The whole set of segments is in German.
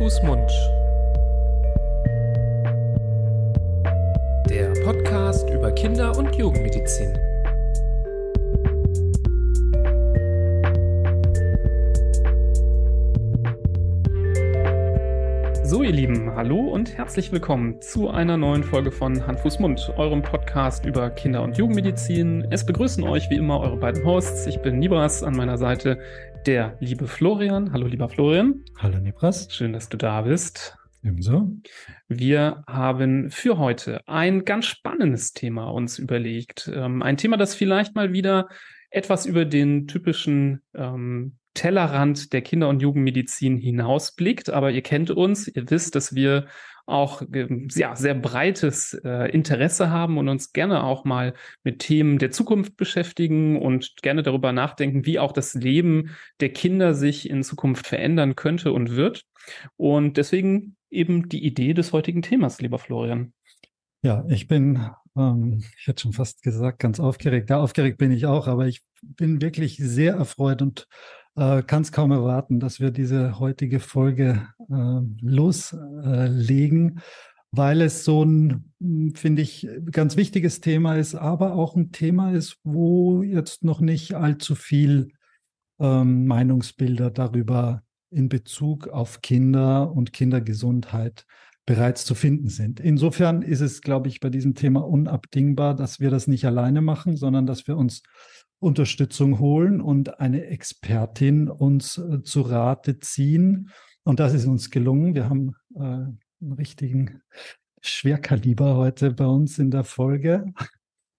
Fuß, Mund. Der Podcast über Kinder- und Jugendmedizin. So, ihr Lieben, hallo und herzlich willkommen zu einer neuen Folge von Hand, Fuß, Mund, eurem Podcast über Kinder- und Jugendmedizin. Es begrüßen euch wie immer eure beiden Hosts. Ich bin Nibras, an meiner Seite der liebe Florian. Hallo, lieber Florian. Hallo, Nibras. Schön, dass du da bist. Ebenso. Wir haben für heute ein ganz spannendes Thema uns überlegt. Ähm, ein Thema, das vielleicht mal wieder etwas über den typischen ähm, Tellerrand der Kinder- und Jugendmedizin hinausblickt. Aber ihr kennt uns, ihr wisst, dass wir auch ähm, ja, sehr breites äh, Interesse haben und uns gerne auch mal mit Themen der Zukunft beschäftigen und gerne darüber nachdenken, wie auch das Leben der Kinder sich in Zukunft verändern könnte und wird. Und deswegen eben die Idee des heutigen Themas, lieber Florian. Ja, ich bin, ähm, ich hätte schon fast gesagt, ganz aufgeregt. Ja, aufgeregt bin ich auch, aber ich bin wirklich sehr erfreut und äh, kann es kaum erwarten, dass wir diese heutige Folge äh, loslegen, äh, weil es so ein, hm, finde ich, ganz wichtiges Thema ist, aber auch ein Thema ist, wo jetzt noch nicht allzu viel ähm, Meinungsbilder darüber in Bezug auf Kinder und Kindergesundheit bereits zu finden sind. Insofern ist es, glaube ich, bei diesem Thema unabdingbar, dass wir das nicht alleine machen, sondern dass wir uns Unterstützung holen und eine Expertin uns äh, zu Rate ziehen. Und das ist uns gelungen. Wir haben äh, einen richtigen Schwerkaliber heute bei uns in der Folge.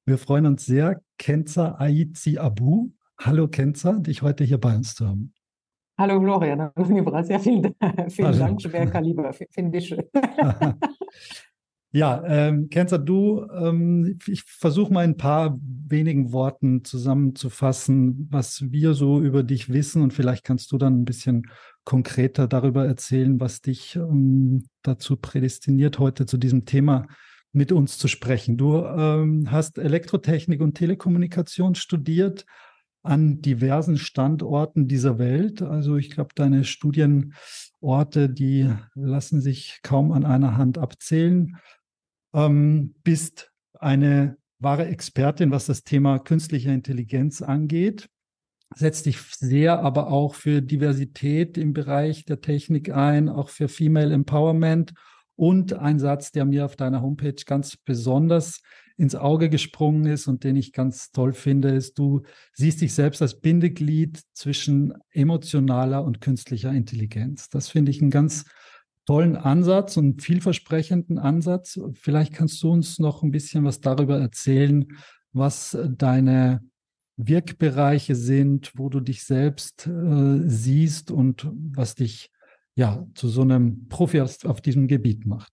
Wir freuen uns sehr, Kenza Aizi Abu. Hallo Kenza, dich heute hier bei uns zu haben. Hallo Gloria, ja, vielen, vielen Hallo. Dank, Schwerkaliber, finde ich schön. Ja, ähm, Kenzer, du, ähm, ich versuche mal ein paar wenigen Worten zusammenzufassen, was wir so über dich wissen und vielleicht kannst du dann ein bisschen konkreter darüber erzählen, was dich ähm, dazu prädestiniert, heute zu diesem Thema mit uns zu sprechen. Du ähm, hast Elektrotechnik und Telekommunikation studiert an diversen Standorten dieser Welt. Also ich glaube, deine Studienorte, die lassen sich kaum an einer Hand abzählen ähm, bist eine wahre Expertin, was das Thema künstliche Intelligenz angeht. Setzt dich sehr aber auch für Diversität im Bereich der Technik ein, auch für Female Empowerment. Und ein Satz, der mir auf deiner Homepage ganz besonders ins Auge gesprungen ist und den ich ganz toll finde, ist, du siehst dich selbst als Bindeglied zwischen emotionaler und künstlicher Intelligenz. Das finde ich ein ganz tollen Ansatz und vielversprechenden Ansatz. Vielleicht kannst du uns noch ein bisschen was darüber erzählen, was deine Wirkbereiche sind, wo du dich selbst äh, siehst und was dich ja zu so einem Profi auf, diesem Gebiet macht.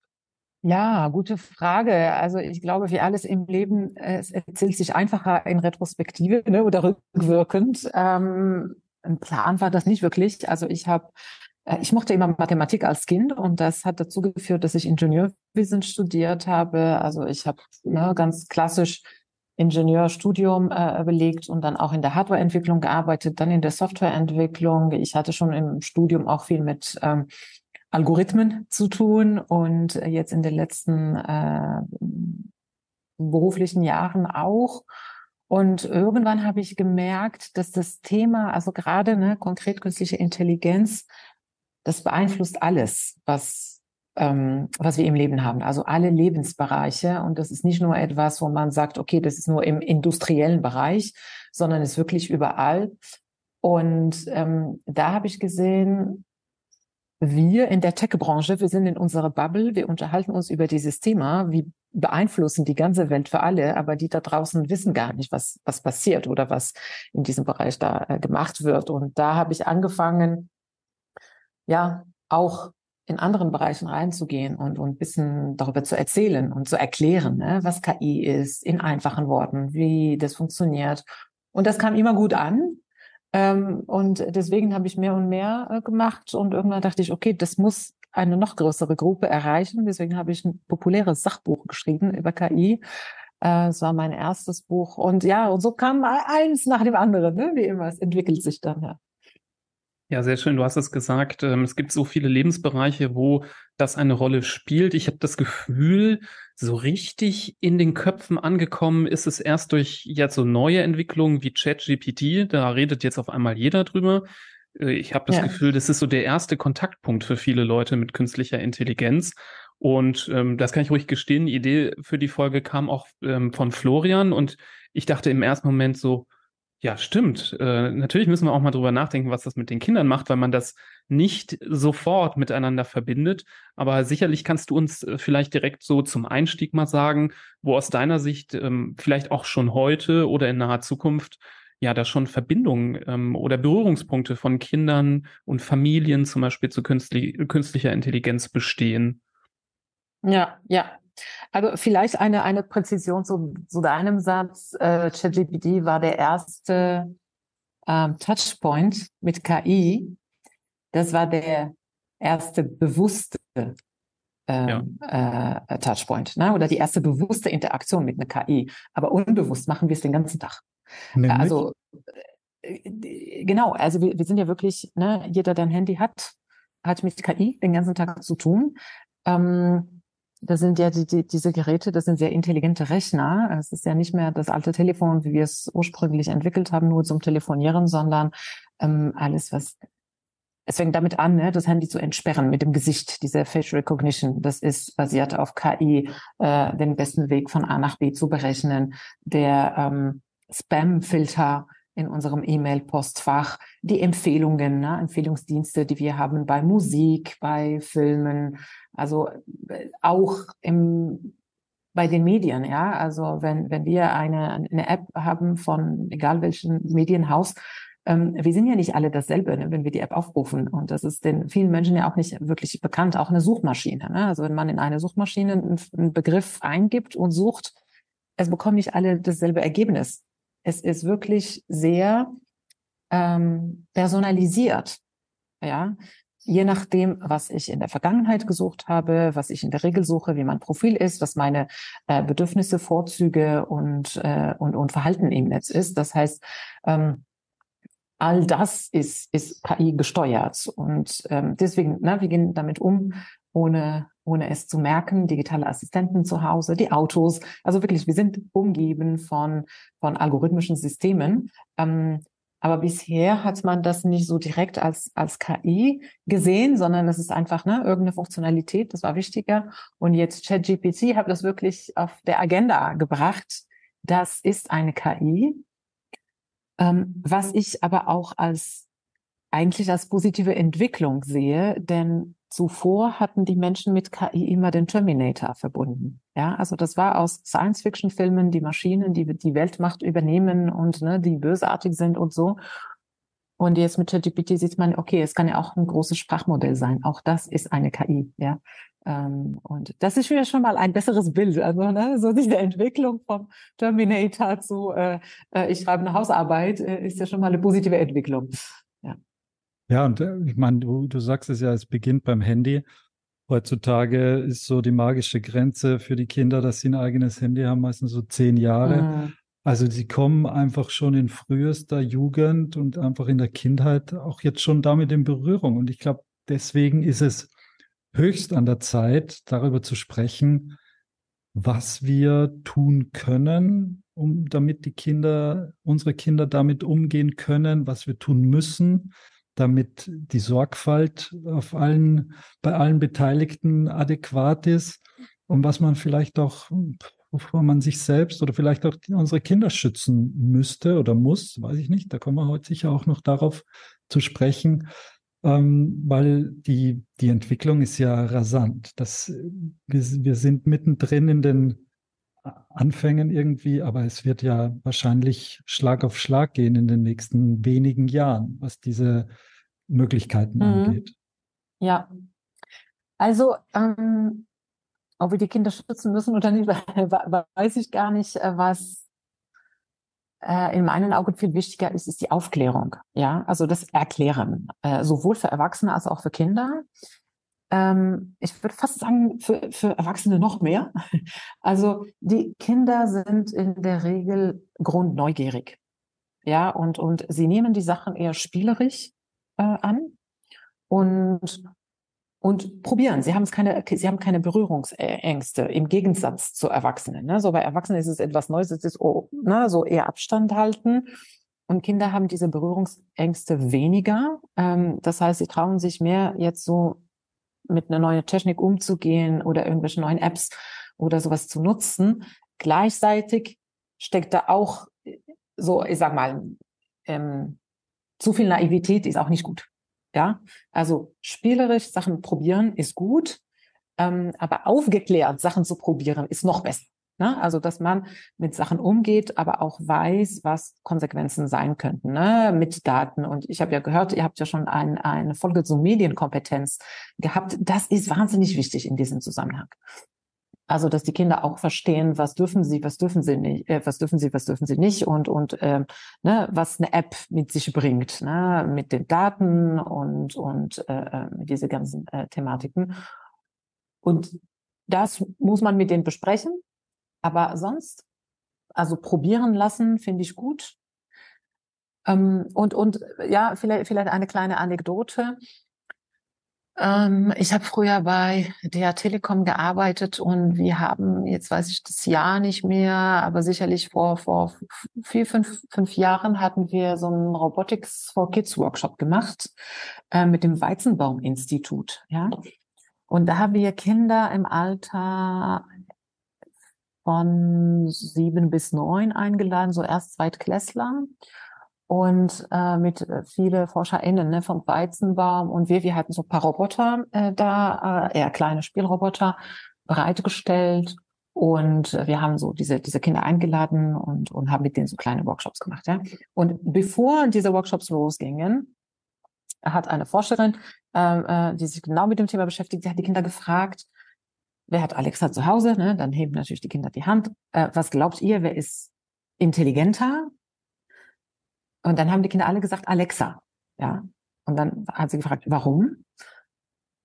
Ja, gute Frage. Also ich glaube, wie alles im Leben, es erzählt sich einfacher in Retrospektive ne, oder rückwirkend. Ähm, ein Plan war das nicht wirklich. Also ich habe äh, ich mochte immer Mathematik als Kind und das hat dazu geführt, dass ich Ingenieurwesen studiert habe. Also ich habe ne, ganz klassisch Ingenieurstudium äh, belegt und dann auch in der Hardwareentwicklung gearbeitet, dann in der Softwareentwicklung. Ich hatte schon im Studium auch viel mit ähm, Algorithmen zu tun und jetzt in den letzten äh, beruflichen Jahren auch. Und irgendwann habe ich gemerkt, dass das Thema, also gerade ne, konkret künstliche Intelligenz, das beeinflusst alles, was, ähm, was wir im Leben haben. Also alle Lebensbereiche. Und das ist nicht nur etwas, wo man sagt, okay, das ist nur im industriellen Bereich, sondern ist wirklich überall. Und ähm, da habe ich gesehen, wir in der Tech-Branche, wir sind in unserer Bubble, wir unterhalten uns über dieses Thema, wie beeinflussen die ganze Welt für alle, aber die da draußen wissen gar nicht, was, was passiert oder was in diesem Bereich da äh, gemacht wird. Und da habe ich angefangen, ja auch in anderen Bereichen reinzugehen und, und ein bisschen darüber zu erzählen und zu erklären, ne, was KI ist, in einfachen Worten, wie das funktioniert. Und das kam immer gut an. Ähm, und deswegen habe ich mehr und mehr äh, gemacht. Und irgendwann dachte ich, okay, das muss eine noch größere Gruppe erreichen. Deswegen habe ich ein populäres Sachbuch geschrieben über KI. Äh, es war mein erstes Buch. Und ja, und so kam eins nach dem anderen, ne? wie immer. Es entwickelt sich dann, ja. Ja, sehr schön. Du hast es gesagt. Ähm, es gibt so viele Lebensbereiche, wo das eine Rolle spielt. Ich habe das Gefühl, so richtig in den Köpfen angekommen ist es erst durch jetzt so neue Entwicklungen wie ChatGPT. Da redet jetzt auf einmal jeder drüber. Äh, ich habe das ja. Gefühl, das ist so der erste Kontaktpunkt für viele Leute mit künstlicher Intelligenz. Und ähm, das kann ich ruhig gestehen. Die Idee für die Folge kam auch ähm, von Florian und ich dachte im ersten Moment so, ja, stimmt. Äh, natürlich müssen wir auch mal drüber nachdenken, was das mit den Kindern macht, weil man das nicht sofort miteinander verbindet. Aber sicherlich kannst du uns äh, vielleicht direkt so zum Einstieg mal sagen, wo aus deiner Sicht ähm, vielleicht auch schon heute oder in naher Zukunft ja da schon Verbindungen ähm, oder Berührungspunkte von Kindern und Familien zum Beispiel zu künstli künstlicher Intelligenz bestehen. Ja, ja, also vielleicht eine, eine Präzision zu, zu deinem Satz. Äh, ChatGPT war der erste ähm, Touchpoint mit KI. Das war der erste bewusste ähm, ja. äh, Touchpoint, ne? oder die erste bewusste Interaktion mit einer KI. Aber unbewusst machen wir es den ganzen Tag. Nämlich? Also äh, genau, also wir, wir sind ja wirklich, ne, jeder, der ein Handy hat, hat mit KI den ganzen Tag zu tun. Ähm, das sind ja die, die, diese Geräte, das sind sehr intelligente Rechner. Es ist ja nicht mehr das alte Telefon, wie wir es ursprünglich entwickelt haben, nur zum Telefonieren, sondern ähm, alles, was es fängt damit an, ne, das Handy zu entsperren mit dem Gesicht, diese Facial Recognition. Das ist basiert auf KI, äh, den besten Weg von A nach B zu berechnen. Der ähm, Spam-Filter in unserem E-Mail-Postfach, die Empfehlungen, ne, Empfehlungsdienste, die wir haben bei Musik, bei Filmen, also äh, auch im bei den Medien, ja. Also wenn, wenn wir eine, eine App haben von egal welchen Medienhaus, ähm, wir sind ja nicht alle dasselbe, ne, wenn wir die App aufrufen. Und das ist den vielen Menschen ja auch nicht wirklich bekannt, auch eine Suchmaschine. Ne? Also wenn man in eine Suchmaschine einen, einen Begriff eingibt und sucht, es bekommen nicht alle dasselbe Ergebnis. Es ist wirklich sehr ähm, personalisiert. Ja, je nachdem, was ich in der Vergangenheit gesucht habe, was ich in der Regel suche, wie mein Profil ist, was meine äh, Bedürfnisse, Vorzüge und, äh, und, und Verhalten im Netz ist. Das heißt, ähm, all das ist, ist KI gesteuert. Und ähm, deswegen, na, wir gehen damit um, ohne, ohne es zu merken. Digitale Assistenten zu Hause, die Autos. Also wirklich, wir sind umgeben von, von algorithmischen Systemen. Ähm, aber bisher hat man das nicht so direkt als, als KI gesehen, sondern es ist einfach ne, irgendeine Funktionalität, das war wichtiger. Und jetzt ChatGPT hat das wirklich auf der Agenda gebracht. Das ist eine KI. Ähm, was ich aber auch als eigentlich als positive Entwicklung sehe, denn Zuvor hatten die Menschen mit KI immer den Terminator verbunden. Ja, also das war aus Science-Fiction-Filmen die Maschinen, die die Weltmacht übernehmen und ne, die bösartig sind und so. Und jetzt mit ChatGPT sieht man, okay, es kann ja auch ein großes Sprachmodell sein. Auch das ist eine KI, ja. Ähm, und das ist mir schon mal ein besseres Bild. Also ne, so diese Entwicklung vom Terminator zu, äh, äh, ich schreibe eine Hausarbeit, äh, ist ja schon mal eine positive Entwicklung. Ja, und äh, ich meine, du, du sagst es ja, es beginnt beim Handy. Heutzutage ist so die magische Grenze für die Kinder, dass sie ein eigenes Handy haben, meistens so zehn Jahre. Mhm. Also sie kommen einfach schon in frühester Jugend und einfach in der Kindheit auch jetzt schon damit in Berührung. Und ich glaube, deswegen ist es höchst an der Zeit, darüber zu sprechen, was wir tun können, um damit die Kinder, unsere Kinder damit umgehen können, was wir tun müssen, damit die Sorgfalt auf allen, bei allen Beteiligten adäquat ist und was man vielleicht auch, wovor man sich selbst oder vielleicht auch unsere Kinder schützen müsste oder muss, weiß ich nicht. Da kommen wir heute sicher auch noch darauf zu sprechen, ähm, weil die, die Entwicklung ist ja rasant. Das, wir, wir sind mittendrin in den Anfängen irgendwie, aber es wird ja wahrscheinlich Schlag auf Schlag gehen in den nächsten wenigen Jahren, was diese Möglichkeiten mhm. angeht. Ja, also ähm, ob wir die Kinder schützen müssen oder nicht, weiß ich gar nicht. Äh, was äh, in meinen Augen viel wichtiger ist, ist die Aufklärung. Ja, also das Erklären, äh, sowohl für Erwachsene als auch für Kinder. Ähm, ich würde fast sagen, für, für Erwachsene noch mehr. Also die Kinder sind in der Regel grundneugierig. Ja, und, und sie nehmen die Sachen eher spielerisch äh, an und und probieren. Sie haben es keine, sie haben keine Berührungsängste im Gegensatz zu Erwachsenen. Ne? So bei Erwachsenen ist es etwas Neues, es ist oh, ne, so eher Abstand halten. Und Kinder haben diese Berührungsängste weniger. Ähm, das heißt, sie trauen sich mehr jetzt so mit einer neuen Technik umzugehen oder irgendwelche neuen Apps oder sowas zu nutzen. Gleichzeitig steckt da auch so, ich sag mal, ähm, zu viel Naivität ist auch nicht gut. Ja, also spielerisch Sachen probieren ist gut, ähm, aber aufgeklärt Sachen zu probieren ist noch besser. Ne? Also, dass man mit Sachen umgeht, aber auch weiß, was Konsequenzen sein könnten ne? mit Daten. Und ich habe ja gehört, ihr habt ja schon ein, eine Folge zur Medienkompetenz gehabt. Das ist wahnsinnig wichtig in diesem Zusammenhang. Also, dass die Kinder auch verstehen, was dürfen sie, was dürfen sie nicht, äh, was dürfen sie, was dürfen sie nicht und und ähm, ne, was eine App mit sich bringt, ne, mit den Daten und und äh, äh, diese ganzen äh, Thematiken. Und das muss man mit denen besprechen. Aber sonst, also probieren lassen, finde ich gut. Ähm, und und ja, vielleicht vielleicht eine kleine Anekdote. Ähm, ich habe früher bei der Telekom gearbeitet und wir haben, jetzt weiß ich das Jahr nicht mehr, aber sicherlich vor, vor vier, fünf, fünf Jahren hatten wir so einen Robotics for Kids Workshop gemacht äh, mit dem Weizenbaum-Institut. Ja? Und da haben wir Kinder im Alter von sieben bis neun eingeladen, so erst Zweitklässler und äh, mit äh, viele ForscherInnen ne, vom Weizenbaum und wir, wir hatten so ein paar Roboter äh, da, äh, eher kleine Spielroboter bereitgestellt und wir haben so diese, diese Kinder eingeladen und, und haben mit denen so kleine Workshops gemacht. Ja? Und bevor diese Workshops losgingen, hat eine Forscherin, äh, äh, die sich genau mit dem Thema beschäftigt, sie hat die Kinder gefragt, wer hat Alexa zu Hause? Ne? Dann heben natürlich die Kinder die Hand. Äh, was glaubt ihr, wer ist intelligenter? Und dann haben die Kinder alle gesagt, Alexa. Ja. Und dann hat sie gefragt, warum?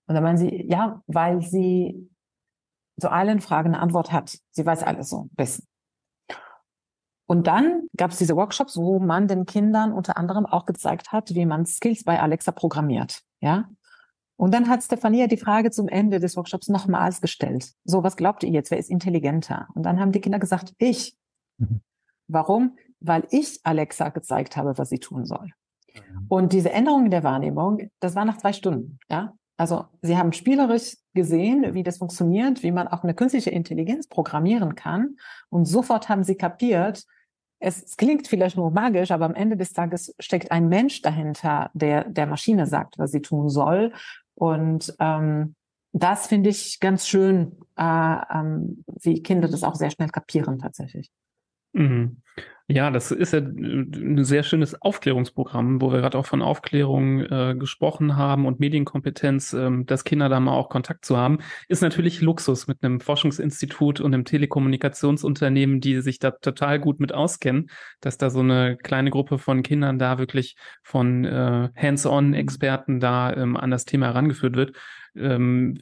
Und dann meinen sie, ja, weil sie zu allen Fragen eine Antwort hat. Sie weiß alles so wissen. Und dann gab es diese Workshops, wo man den Kindern unter anderem auch gezeigt hat, wie man Skills bei Alexa programmiert. Ja. Und dann hat Stefania die Frage zum Ende des Workshops nochmals gestellt. So, was glaubt ihr jetzt? Wer ist intelligenter? Und dann haben die Kinder gesagt, ich. Mhm. Warum? weil ich Alexa gezeigt habe, was sie tun soll. Mhm. Und diese Änderung in der Wahrnehmung, das war nach zwei Stunden, ja. Also sie haben spielerisch gesehen, wie das funktioniert, wie man auch eine künstliche Intelligenz programmieren kann. Und sofort haben sie kapiert, es, es klingt vielleicht nur magisch, aber am Ende des Tages steckt ein Mensch dahinter, der der Maschine sagt, was sie tun soll. Und ähm, das finde ich ganz schön, äh, ähm, wie Kinder das auch sehr schnell kapieren tatsächlich. Mhm. Ja, das ist ja ein sehr schönes Aufklärungsprogramm, wo wir gerade auch von Aufklärung äh, gesprochen haben und Medienkompetenz, ähm, dass Kinder da mal auch Kontakt zu haben, ist natürlich Luxus mit einem Forschungsinstitut und einem Telekommunikationsunternehmen, die sich da total gut mit auskennen, dass da so eine kleine Gruppe von Kindern da wirklich von äh, Hands-on-Experten da ähm, an das Thema herangeführt wird. Ähm,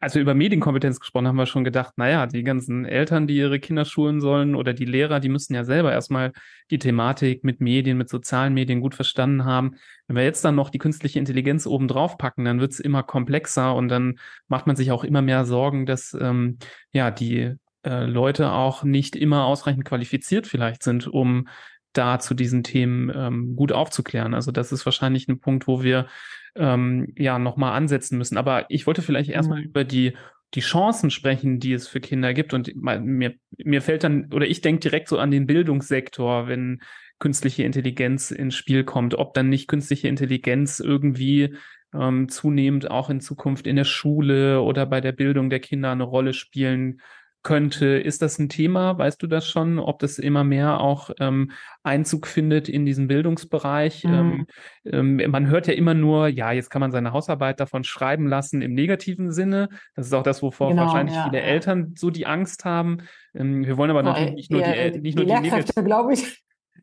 als wir über Medienkompetenz gesprochen haben, wir schon gedacht, naja, die ganzen Eltern, die ihre Kinder schulen sollen oder die Lehrer, die müssen ja selber erstmal die Thematik mit Medien, mit sozialen Medien gut verstanden haben. Wenn wir jetzt dann noch die künstliche Intelligenz oben drauf packen, dann wird es immer komplexer und dann macht man sich auch immer mehr Sorgen, dass ähm, ja die äh, Leute auch nicht immer ausreichend qualifiziert vielleicht sind, um da zu diesen Themen ähm, gut aufzuklären. Also das ist wahrscheinlich ein Punkt, wo wir ähm, ja nochmal ansetzen müssen. Aber ich wollte vielleicht erstmal mhm. über die die Chancen sprechen, die es für Kinder gibt. Und mir, mir fällt dann, oder ich denke direkt so an den Bildungssektor, wenn künstliche Intelligenz ins Spiel kommt, ob dann nicht künstliche Intelligenz irgendwie ähm, zunehmend auch in Zukunft in der Schule oder bei der Bildung der Kinder eine Rolle spielen könnte. Ist das ein Thema? Weißt du das schon, ob das immer mehr auch ähm, Einzug findet in diesen Bildungsbereich? Mhm. Ähm, ähm, man hört ja immer nur, ja, jetzt kann man seine Hausarbeit davon schreiben lassen im negativen Sinne. Das ist auch das, wovor genau, wahrscheinlich ja, viele ja. Eltern so die Angst haben. Ähm, wir wollen aber natürlich nicht nur ja, die, nicht die nur die Lehrkräfte, glaube ich.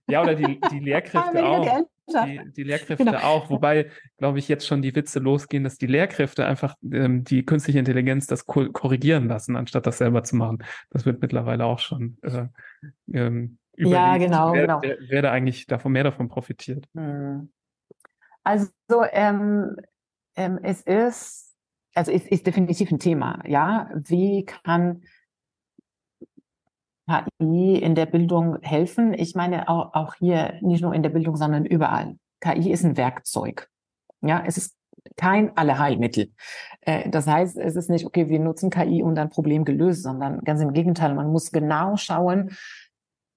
Ja, oder die, die Lehrkräfte auch. Die, die Lehrkräfte genau. auch, wobei, glaube ich, jetzt schon die Witze losgehen, dass die Lehrkräfte einfach ähm, die künstliche Intelligenz das korrigieren lassen, anstatt das selber zu machen. Das wird mittlerweile auch schon äh, ähm, überlegt, ja, genau, wer, genau. Wer, wer, da eigentlich davon mehr davon profitiert. Hm. Also ähm, ähm, es ist, also es ist definitiv ein Thema, ja. Wie kann KI in der Bildung helfen? Ich meine auch, auch hier nicht nur in der Bildung, sondern überall. KI ist ein Werkzeug. Ja, es ist kein Allerheilmittel. Äh, das heißt, es ist nicht, okay, wir nutzen KI und ein Problem gelöst, sondern ganz im Gegenteil, man muss genau schauen,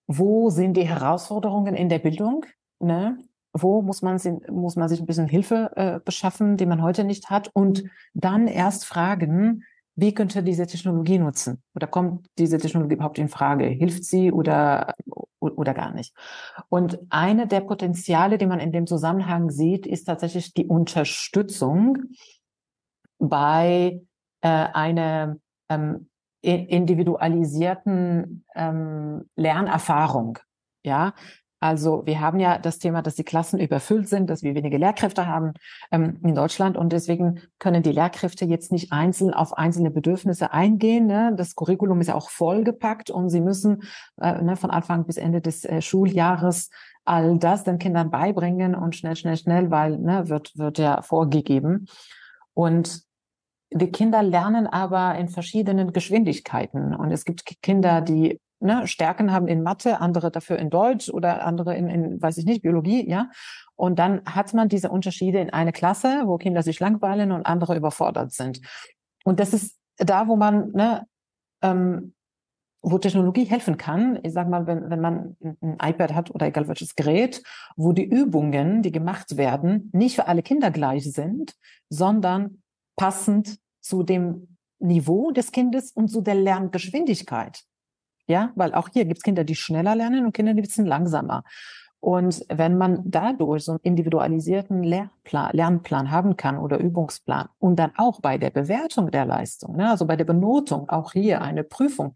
wo sind die Herausforderungen in der Bildung? Ne? Wo muss man, muss man sich ein bisschen Hilfe äh, beschaffen, die man heute nicht hat? Und dann erst fragen, wie könnte diese Technologie nutzen? Oder kommt diese Technologie überhaupt in Frage? Hilft sie oder, oder gar nicht? Und eine der Potenziale, die man in dem Zusammenhang sieht, ist tatsächlich die Unterstützung bei äh, einer ähm, individualisierten ähm, Lernerfahrung. Ja, also wir haben ja das Thema, dass die Klassen überfüllt sind, dass wir wenige Lehrkräfte haben ähm, in Deutschland und deswegen können die Lehrkräfte jetzt nicht einzeln auf einzelne Bedürfnisse eingehen. Ne? Das Curriculum ist ja auch vollgepackt und sie müssen äh, ne, von Anfang bis Ende des äh, Schuljahres all das den Kindern beibringen und schnell, schnell, schnell, weil ne, wird wird ja vorgegeben und die Kinder lernen aber in verschiedenen Geschwindigkeiten und es gibt Kinder, die ne, Stärken haben in Mathe, andere dafür in Deutsch oder andere in, in, weiß ich nicht, Biologie, ja. Und dann hat man diese Unterschiede in eine Klasse, wo Kinder sich langweilen und andere überfordert sind. Und das ist da, wo man, ne, ähm, wo Technologie helfen kann. Ich sag mal, wenn, wenn man ein iPad hat oder egal welches Gerät, wo die Übungen, die gemacht werden, nicht für alle Kinder gleich sind, sondern passend zu dem Niveau des Kindes und zu der Lerngeschwindigkeit. Ja, weil auch hier gibt es Kinder, die schneller lernen und Kinder, die ein bisschen langsamer. Und wenn man dadurch so einen individualisierten Lehrplan, Lernplan haben kann oder Übungsplan und dann auch bei der Bewertung der Leistung, ne, also bei der Benotung, auch hier eine Prüfung,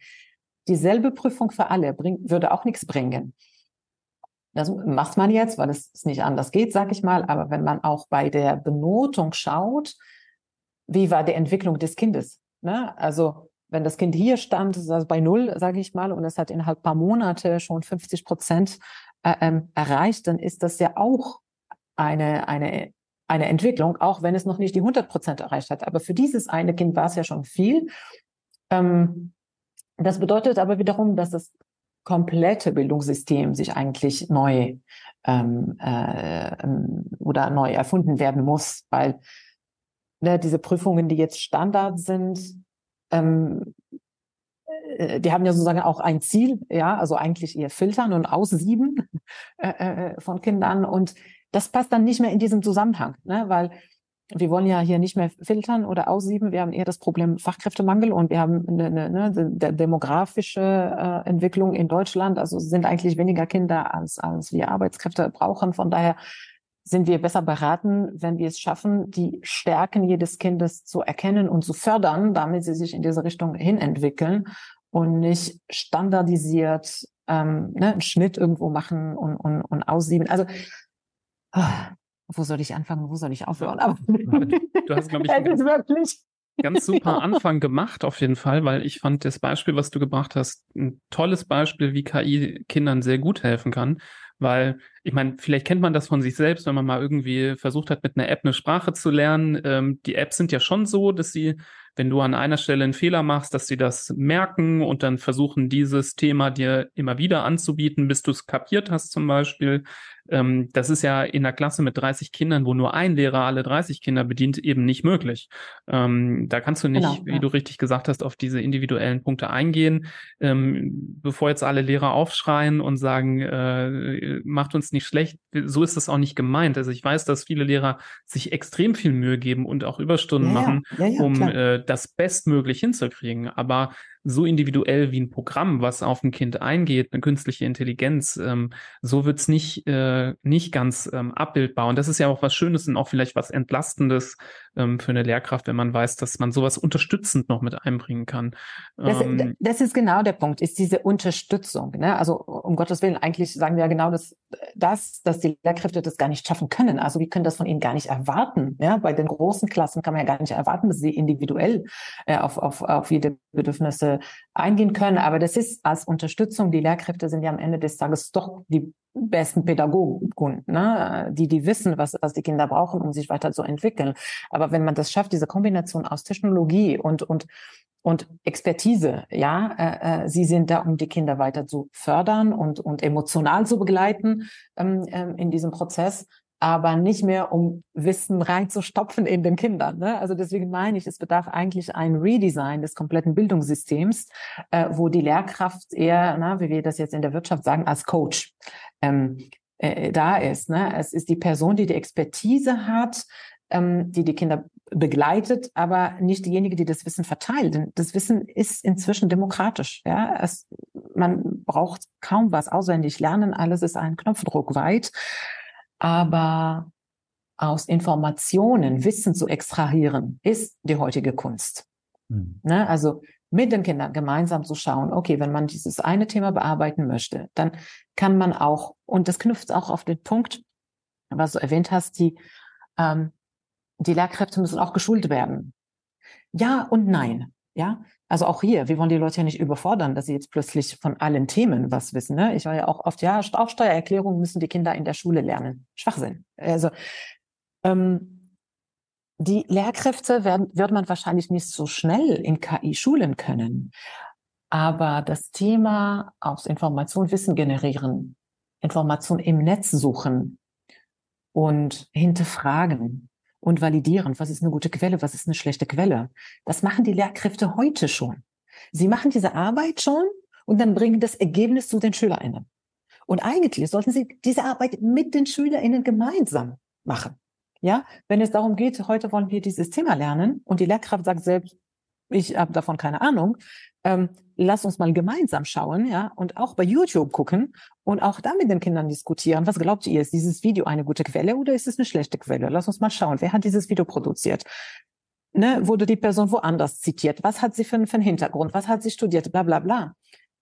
dieselbe Prüfung für alle bringt, würde auch nichts bringen. Das macht man jetzt, weil es nicht anders geht, sag ich mal. Aber wenn man auch bei der Benotung schaut, wie war die Entwicklung des Kindes? Ne? Also wenn das Kind hier stand, also bei null, sage ich mal, und es hat innerhalb paar Monate schon 50 Prozent äh, ähm, erreicht, dann ist das ja auch eine, eine, eine Entwicklung, auch wenn es noch nicht die 100 Prozent erreicht hat. Aber für dieses eine Kind war es ja schon viel. Ähm, das bedeutet aber wiederum, dass das komplette Bildungssystem sich eigentlich neu ähm, äh, ähm, oder neu erfunden werden muss, weil ne, diese Prüfungen, die jetzt Standard sind, ähm, äh, die haben ja sozusagen auch ein Ziel, ja, also eigentlich eher filtern und aussieben äh, äh, von Kindern. Und das passt dann nicht mehr in diesem Zusammenhang, ne? weil wir wollen ja hier nicht mehr filtern oder aussieben. Wir haben eher das Problem Fachkräftemangel und wir haben eine, eine, eine demografische äh, Entwicklung in Deutschland. Also sind eigentlich weniger Kinder als, als wir Arbeitskräfte brauchen. Von daher sind wir besser beraten, wenn wir es schaffen, die Stärken jedes Kindes zu erkennen und zu fördern, damit sie sich in diese Richtung hin entwickeln und nicht standardisiert ähm, ne, einen Schnitt irgendwo machen und, und, und aussieben. Also oh, wo soll ich anfangen, wo soll ich aufhören? Aber du hast, glaube ich, wirklich ganz super Anfang gemacht, auf jeden Fall, weil ich fand das Beispiel, was du gebracht hast, ein tolles Beispiel, wie KI Kindern sehr gut helfen kann. Weil, ich meine, vielleicht kennt man das von sich selbst, wenn man mal irgendwie versucht hat, mit einer App eine Sprache zu lernen. Ähm, die Apps sind ja schon so, dass sie, wenn du an einer Stelle einen Fehler machst, dass sie das merken und dann versuchen, dieses Thema dir immer wieder anzubieten, bis du es kapiert hast zum Beispiel. Ähm, das ist ja in der Klasse mit 30 Kindern, wo nur ein Lehrer alle 30 Kinder bedient, eben nicht möglich. Ähm, da kannst du nicht, genau, wie ja. du richtig gesagt hast, auf diese individuellen Punkte eingehen. Ähm, bevor jetzt alle Lehrer aufschreien und sagen, äh, macht uns nicht schlecht, so ist das auch nicht gemeint. Also ich weiß, dass viele Lehrer sich extrem viel Mühe geben und auch Überstunden ja, machen, ja, um äh, das bestmöglich hinzukriegen. Aber so individuell wie ein Programm, was auf ein Kind eingeht, eine künstliche Intelligenz, ähm, so wird's nicht, äh, nicht ganz ähm, abbildbar. Und das ist ja auch was Schönes und auch vielleicht was Entlastendes ähm, für eine Lehrkraft, wenn man weiß, dass man sowas unterstützend noch mit einbringen kann. Das, ähm, das ist genau der Punkt, ist diese Unterstützung. Ne? Also um Gottes Willen, eigentlich sagen wir ja genau das, das, dass die Lehrkräfte das gar nicht schaffen können. Also wir können das von ihnen gar nicht erwarten. Ja? Bei den großen Klassen kann man ja gar nicht erwarten, dass sie individuell äh, auf, auf, auf jede Bedürfnisse äh, eingehen können. Aber das ist als Unterstützung. Die Lehrkräfte sind ja am Ende des Tages doch die besten Pädagogen, ne? die, die wissen, was, was die Kinder brauchen, um sich weiter zu entwickeln. Aber wenn man das schafft, diese Kombination aus Technologie und, und, und Expertise, ja, äh, äh, sie sind da, um die Kinder weiter zu fördern und, und emotional zu begleiten ähm, ähm, in diesem Prozess, aber nicht mehr, um Wissen reinzustopfen in den Kindern. Ne? Also deswegen meine ich, es bedarf eigentlich ein Redesign des kompletten Bildungssystems, äh, wo die Lehrkraft eher, na, wie wir das jetzt in der Wirtschaft sagen, als Coach ähm, äh, da ist. Ne? Es ist die Person, die die Expertise hat, ähm, die die Kinder begleitet, aber nicht diejenige, die das Wissen verteilt. Denn das Wissen ist inzwischen demokratisch. Ja, es, man braucht kaum was auswendig lernen. Alles ist ein Knopfdruck weit. Aber aus Informationen Wissen zu extrahieren, ist die heutige Kunst. Mhm. Ne? Also mit den Kindern gemeinsam zu schauen, okay, wenn man dieses eine Thema bearbeiten möchte, dann kann man auch, und das knüpft auch auf den Punkt, was du erwähnt hast, die, ähm, die Lehrkräfte müssen auch geschult werden. Ja und nein. Ja, also auch hier, wir wollen die Leute ja nicht überfordern, dass sie jetzt plötzlich von allen Themen was wissen. Ne? Ich war ja auch oft, ja, auch Steuererklärung müssen die Kinder in der Schule lernen. Schwachsinn. Also ähm, die Lehrkräfte werden, wird man wahrscheinlich nicht so schnell in KI schulen können. Aber das Thema aus Information Wissen generieren, Information im Netz suchen und hinterfragen, und validieren, was ist eine gute Quelle, was ist eine schlechte Quelle. Das machen die Lehrkräfte heute schon. Sie machen diese Arbeit schon und dann bringen das Ergebnis zu den SchülerInnen. Und eigentlich sollten sie diese Arbeit mit den SchülerInnen gemeinsam machen. Ja, wenn es darum geht, heute wollen wir dieses Thema lernen und die Lehrkraft sagt selbst, ich habe davon keine Ahnung, ähm, lass uns mal gemeinsam schauen, ja, und auch bei YouTube gucken und auch da mit den Kindern diskutieren. Was glaubt ihr, ist dieses Video eine gute Quelle oder ist es eine schlechte Quelle? Lass uns mal schauen, wer hat dieses Video produziert? Ne, wurde die Person woanders zitiert? Was hat sie für, für einen Hintergrund? Was hat sie studiert? Bla, bla, bla.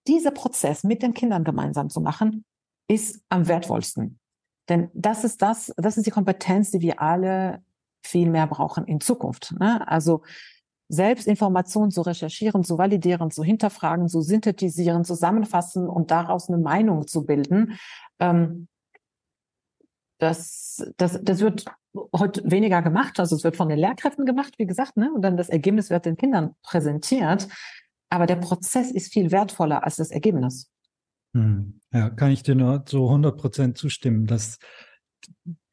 Dieser Prozess mit den Kindern gemeinsam zu machen, ist am wertvollsten. Denn das ist das, das ist die Kompetenz, die wir alle viel mehr brauchen in Zukunft. Ne? Also selbst Informationen zu recherchieren, zu validieren, zu hinterfragen, zu synthetisieren, zusammenfassen und daraus eine Meinung zu bilden. Ähm, das, das, das wird heute weniger gemacht. Also es wird von den Lehrkräften gemacht, wie gesagt, ne? und dann das Ergebnis wird den Kindern präsentiert. Aber der Prozess ist viel wertvoller als das Ergebnis. Hm. Ja, kann ich dir nur zu 100 Prozent zustimmen, dass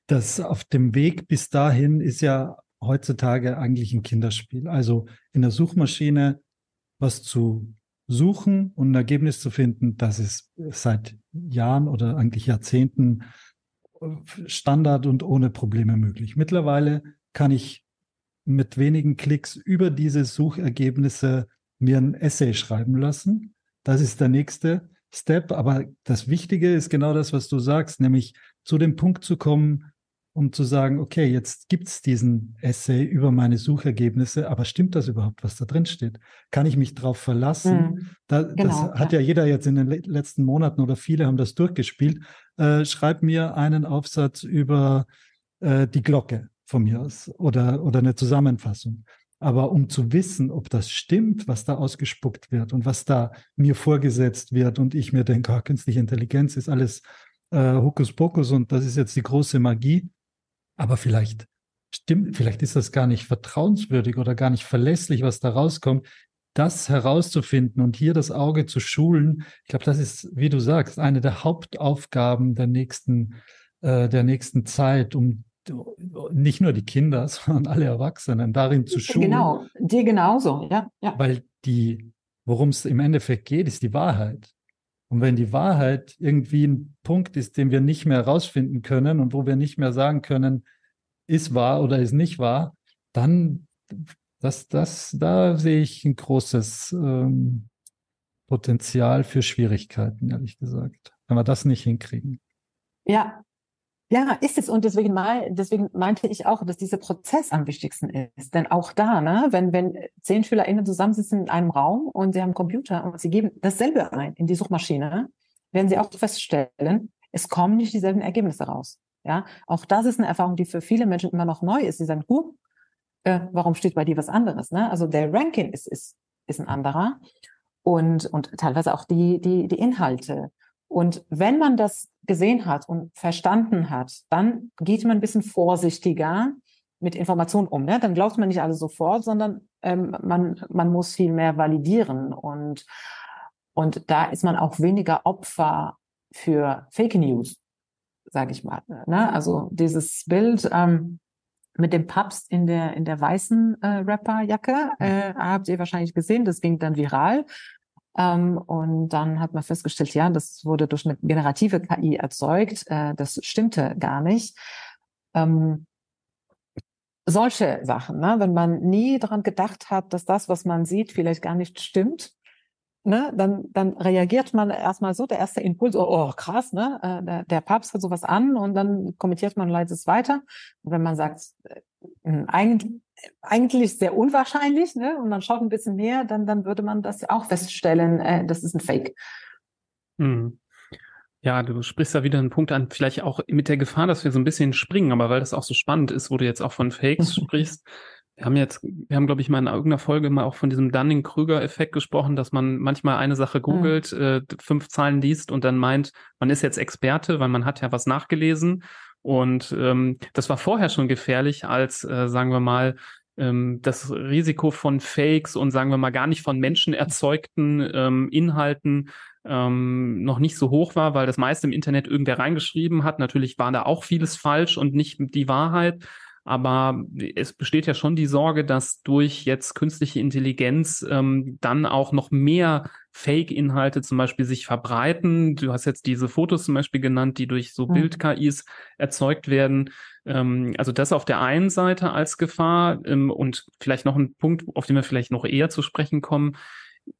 das auf dem Weg bis dahin ist ja heutzutage eigentlich ein Kinderspiel. Also in der Suchmaschine was zu suchen und ein Ergebnis zu finden, das ist seit Jahren oder eigentlich Jahrzehnten Standard und ohne Probleme möglich. Mittlerweile kann ich mit wenigen Klicks über diese Suchergebnisse mir ein Essay schreiben lassen. Das ist der nächste Step. Aber das Wichtige ist genau das, was du sagst, nämlich zu dem Punkt zu kommen, um zu sagen, okay, jetzt gibt es diesen Essay über meine Suchergebnisse, aber stimmt das überhaupt, was da drin steht? Kann ich mich darauf verlassen? Mhm. Da, genau, das hat ja. ja jeder jetzt in den letzten Monaten oder viele haben das durchgespielt. Äh, schreib mir einen Aufsatz über äh, die Glocke von mir aus oder, oder eine Zusammenfassung. Aber um zu wissen, ob das stimmt, was da ausgespuckt wird und was da mir vorgesetzt wird und ich mir denke, oh, künstliche Intelligenz ist alles äh, Hokuspokus und das ist jetzt die große Magie, aber vielleicht stimmt, vielleicht ist das gar nicht vertrauenswürdig oder gar nicht verlässlich, was da rauskommt. Das herauszufinden und hier das Auge zu schulen, ich glaube, das ist, wie du sagst, eine der Hauptaufgaben der nächsten, äh, der nächsten Zeit, um nicht nur die Kinder, sondern alle Erwachsenen darin zu schulen. Genau, dir genauso, ja. ja. Weil die, worum es im Endeffekt geht, ist die Wahrheit. Und wenn die Wahrheit irgendwie ein Punkt ist, den wir nicht mehr herausfinden können und wo wir nicht mehr sagen können, ist wahr oder ist nicht wahr, dann das, das, da sehe ich ein großes ähm, Potenzial für Schwierigkeiten, ehrlich gesagt, wenn wir das nicht hinkriegen. Ja, ja, ist es. Und deswegen, mal, deswegen meinte ich auch, dass dieser Prozess am wichtigsten ist. Denn auch da, ne, wenn, wenn zehn SchülerInnen zusammensitzen in einem Raum und sie haben Computer und sie geben dasselbe ein in die Suchmaschine, werden sie auch feststellen, es kommen nicht dieselben Ergebnisse raus. Ja, auch das ist eine Erfahrung, die für viele Menschen immer noch neu ist. Sie sagen, huh, äh, warum steht bei dir was anderes? Ne? Also der Ranking ist, ist, ist ein anderer. und, und teilweise auch die, die, die Inhalte. Und wenn man das gesehen hat und verstanden hat, dann geht man ein bisschen vorsichtiger mit Informationen um. Ne? Dann glaubt man nicht alles sofort, sondern ähm, man, man muss viel mehr validieren. Und, und da ist man auch weniger Opfer für Fake News, sage ich mal. Ne? Also dieses Bild ähm, mit dem Papst in der in der weißen äh, Rapperjacke äh, habt ihr wahrscheinlich gesehen. Das ging dann viral. Ähm, und dann hat man festgestellt, ja, das wurde durch eine generative KI erzeugt. Äh, das stimmte gar nicht. Ähm, solche Sachen, ne? wenn man nie daran gedacht hat, dass das, was man sieht, vielleicht gar nicht stimmt, ne? dann, dann reagiert man erstmal so, der erste Impuls, oh, oh krass, ne? Äh, der, der Papst hat sowas an und dann kommentiert man leitet es weiter. Und wenn man sagt, äh, eigentlich, eigentlich sehr unwahrscheinlich, ne? und man schaut ein bisschen mehr, dann, dann würde man das auch feststellen, äh, das ist ein Fake. Mhm. Ja, du sprichst da wieder einen Punkt an, vielleicht auch mit der Gefahr, dass wir so ein bisschen springen, aber weil das auch so spannend ist, wo du jetzt auch von Fakes sprichst. Wir haben jetzt, wir haben, glaube ich, mal in irgendeiner Folge mal auch von diesem Dunning-Krüger-Effekt gesprochen, dass man manchmal eine Sache mhm. googelt, mhm. äh, fünf Zahlen liest und dann meint, man ist jetzt Experte, weil man hat ja was nachgelesen. Und ähm, das war vorher schon gefährlich, als, äh, sagen wir mal, ähm, das Risiko von Fakes und sagen wir mal gar nicht von Menschen erzeugten ähm, Inhalten ähm, noch nicht so hoch war, weil das meiste im Internet irgendwer reingeschrieben hat. Natürlich war da auch vieles falsch und nicht die Wahrheit. Aber es besteht ja schon die Sorge, dass durch jetzt künstliche Intelligenz ähm, dann auch noch mehr Fake-Inhalte zum Beispiel sich verbreiten. Du hast jetzt diese Fotos zum Beispiel genannt, die durch so mhm. Bild-KIs erzeugt werden. Ähm, also das auf der einen Seite als Gefahr ähm, und vielleicht noch ein Punkt, auf den wir vielleicht noch eher zu sprechen kommen,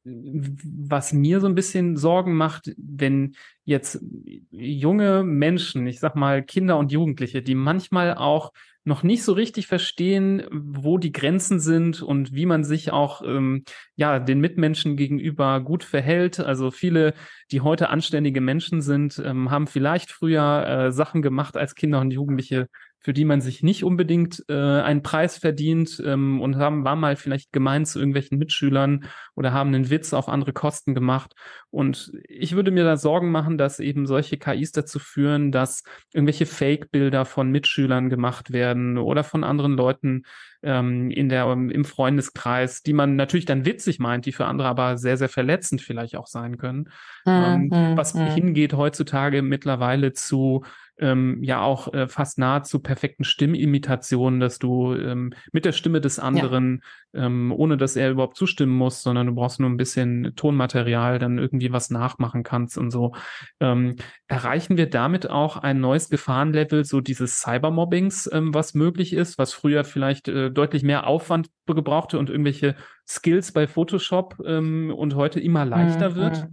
was mir so ein bisschen Sorgen macht, wenn jetzt junge Menschen, ich sag mal Kinder und Jugendliche, die manchmal auch noch nicht so richtig verstehen, wo die Grenzen sind und wie man sich auch ähm, ja den Mitmenschen gegenüber gut verhält. Also viele, die heute anständige Menschen sind, ähm, haben vielleicht früher äh, Sachen gemacht als Kinder und Jugendliche, für die man sich nicht unbedingt äh, einen Preis verdient ähm, und haben, war mal vielleicht gemein zu irgendwelchen Mitschülern oder haben einen Witz auf andere Kosten gemacht. Und ich würde mir da Sorgen machen, dass eben solche KIs dazu führen, dass irgendwelche Fake-Bilder von Mitschülern gemacht werden oder von anderen Leuten ähm, in der, im Freundeskreis, die man natürlich dann witzig meint, die für andere aber sehr, sehr verletzend vielleicht auch sein können. Mhm, ähm, was mhm. hingeht heutzutage mittlerweile zu ähm, ja auch äh, fast nahezu perfekten Stimmimitationen, dass du ähm, mit der Stimme des anderen, ja. ähm, ohne dass er überhaupt zustimmen muss, sondern du brauchst nur ein bisschen Tonmaterial, dann irgendwie was nachmachen kannst und so. Ähm, erreichen wir damit auch ein neues Gefahrenlevel, so dieses Cybermobbings, ähm, was möglich ist, was früher vielleicht äh, deutlich mehr Aufwand gebrauchte und irgendwelche Skills bei Photoshop ähm, und heute immer leichter mhm. wird?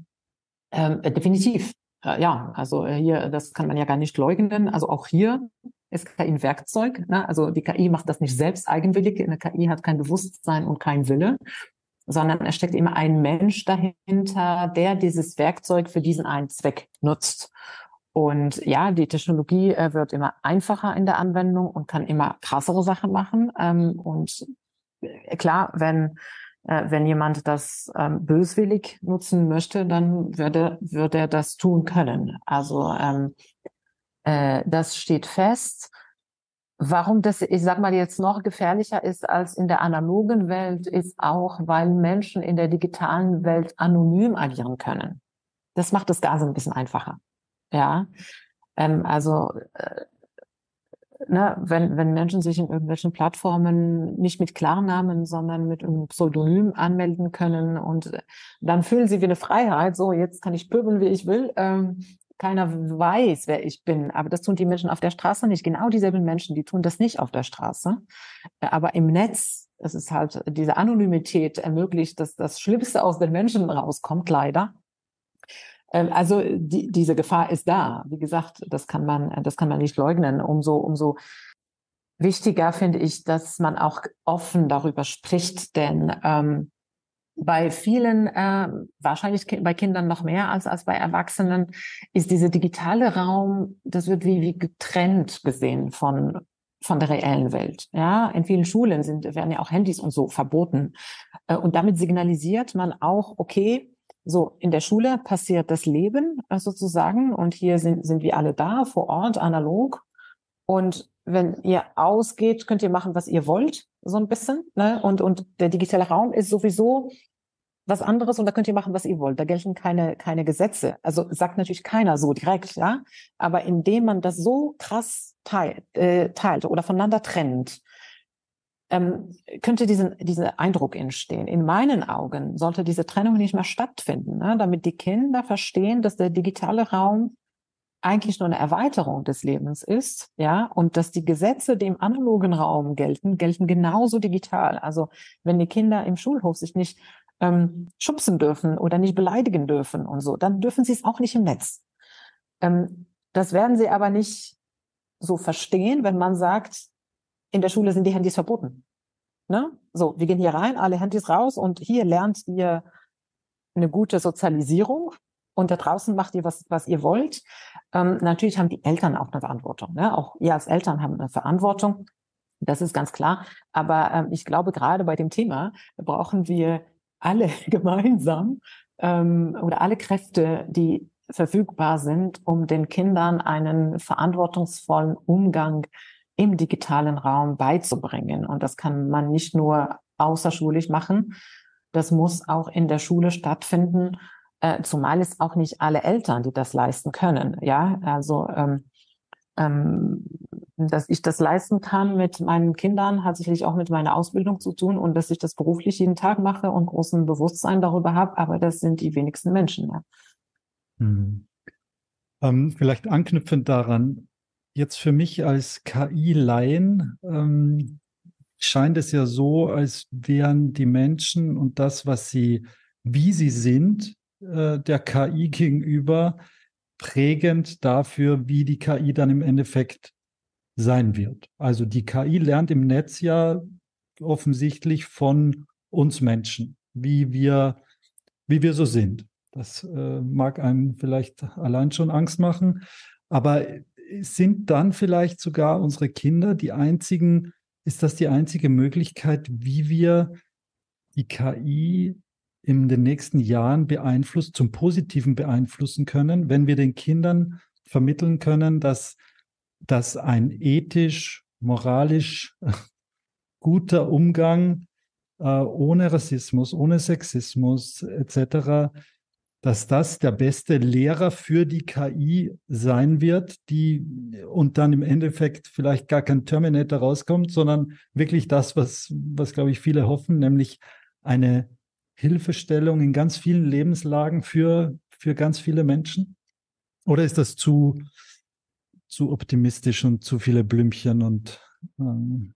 Ähm, definitiv. Äh, ja, also äh, hier, das kann man ja gar nicht leugnen. Also auch hier ist KI ein Werkzeug. Ne? Also die KI macht das nicht selbst eigenwillig. Eine KI hat kein Bewusstsein und kein Wille, sondern es steckt immer ein Mensch dahinter, der dieses Werkzeug für diesen einen Zweck nutzt. Und ja, die Technologie äh, wird immer einfacher in der Anwendung und kann immer krassere Sachen machen. Ähm, und äh, klar, wenn äh, wenn jemand das ähm, böswillig nutzen möchte, dann würde, würde er das tun können. Also ähm, äh, das steht fest. Warum das, ich sag mal, jetzt noch gefährlicher ist als in der analogen Welt, ist auch, weil Menschen in der digitalen Welt anonym agieren können. Das macht das Ganze ein bisschen einfacher. Ja, ähm, also äh, ne, wenn, wenn Menschen sich in irgendwelchen Plattformen nicht mit Klarnamen, sondern mit einem Pseudonym anmelden können und dann fühlen sie wie eine Freiheit, so jetzt kann ich pöbeln, wie ich will. Ähm, keiner weiß, wer ich bin. Aber das tun die Menschen auf der Straße nicht. Genau dieselben Menschen, die tun das nicht auf der Straße. Aber im Netz, es ist halt, diese Anonymität ermöglicht, dass das Schlimmste aus den Menschen rauskommt, leider. Ähm, also die, diese Gefahr ist da. Wie gesagt, das kann man, das kann man nicht leugnen. Umso, umso wichtiger finde ich, dass man auch offen darüber spricht, denn ähm, bei vielen, äh, wahrscheinlich bei Kindern noch mehr als, als bei Erwachsenen, ist dieser digitale Raum, das wird wie, wie getrennt gesehen von, von der reellen Welt. Ja, in vielen Schulen sind, werden ja auch Handys und so verboten. Äh, und damit signalisiert man auch, okay, So, in der Schule passiert das Leben äh, sozusagen und hier sind, sind wir alle da, vor Ort, analog. Und wenn ihr ausgeht, könnt ihr machen, was ihr wollt, so ein bisschen. Ne? Und, und der digitale Raum ist sowieso was anderes und da könnt ihr machen, was ihr wollt. Da gelten keine, keine Gesetze. Also sagt natürlich keiner so direkt, ja. Aber indem man das so krass teilt, äh, teilt oder voneinander trennt, ähm, könnte diesen, dieser Eindruck entstehen. In meinen Augen sollte diese Trennung nicht mehr stattfinden, ne? damit die Kinder verstehen, dass der digitale Raum eigentlich nur eine Erweiterung des Lebens ist, ja, und dass die Gesetze, die im analogen Raum gelten, gelten genauso digital. Also wenn die Kinder im Schulhof sich nicht ähm, schubsen dürfen oder nicht beleidigen dürfen und so, dann dürfen sie es auch nicht im Netz. Ähm, das werden sie aber nicht so verstehen, wenn man sagt, in der Schule sind die Handys verboten. Ne? So, wir gehen hier rein, alle Handys raus und hier lernt ihr eine gute Sozialisierung und da draußen macht ihr was, was ihr wollt. Ähm, natürlich haben die Eltern auch eine Verantwortung. Ne? Auch ihr als Eltern haben eine Verantwortung. Das ist ganz klar. Aber ähm, ich glaube, gerade bei dem Thema brauchen wir alle gemeinsam ähm, oder alle Kräfte, die verfügbar sind, um den Kindern einen verantwortungsvollen Umgang im digitalen Raum beizubringen. Und das kann man nicht nur außerschulisch machen, das muss auch in der Schule stattfinden, äh, zumal es auch nicht alle Eltern, die das leisten können. Ja, also ähm, ähm, dass ich das leisten kann mit meinen Kindern, hat sicherlich auch mit meiner Ausbildung zu tun und dass ich das beruflich jeden Tag mache und großen Bewusstsein darüber habe, aber das sind die wenigsten Menschen. Ja. Hm. Ähm, vielleicht anknüpfend daran, jetzt für mich als KI-Laien ähm, scheint es ja so, als wären die Menschen und das, was sie, wie sie sind, äh, der KI gegenüber prägend dafür, wie die KI dann im Endeffekt sein wird. Also die KI lernt im Netz ja offensichtlich von uns Menschen, wie wir, wie wir so sind. Das äh, mag einem vielleicht allein schon Angst machen, aber sind dann vielleicht sogar unsere Kinder die einzigen, ist das die einzige Möglichkeit, wie wir die KI in den nächsten Jahren beeinflusst, zum Positiven beeinflussen können, wenn wir den Kindern vermitteln können, dass, dass ein ethisch, moralisch guter Umgang äh, ohne Rassismus, ohne Sexismus etc dass das der beste Lehrer für die KI sein wird, die und dann im Endeffekt vielleicht gar kein Terminator rauskommt, sondern wirklich das, was, was glaube ich viele hoffen, nämlich eine Hilfestellung in ganz vielen Lebenslagen für, für ganz viele Menschen? Oder ist das zu, zu optimistisch und zu viele Blümchen und ähm,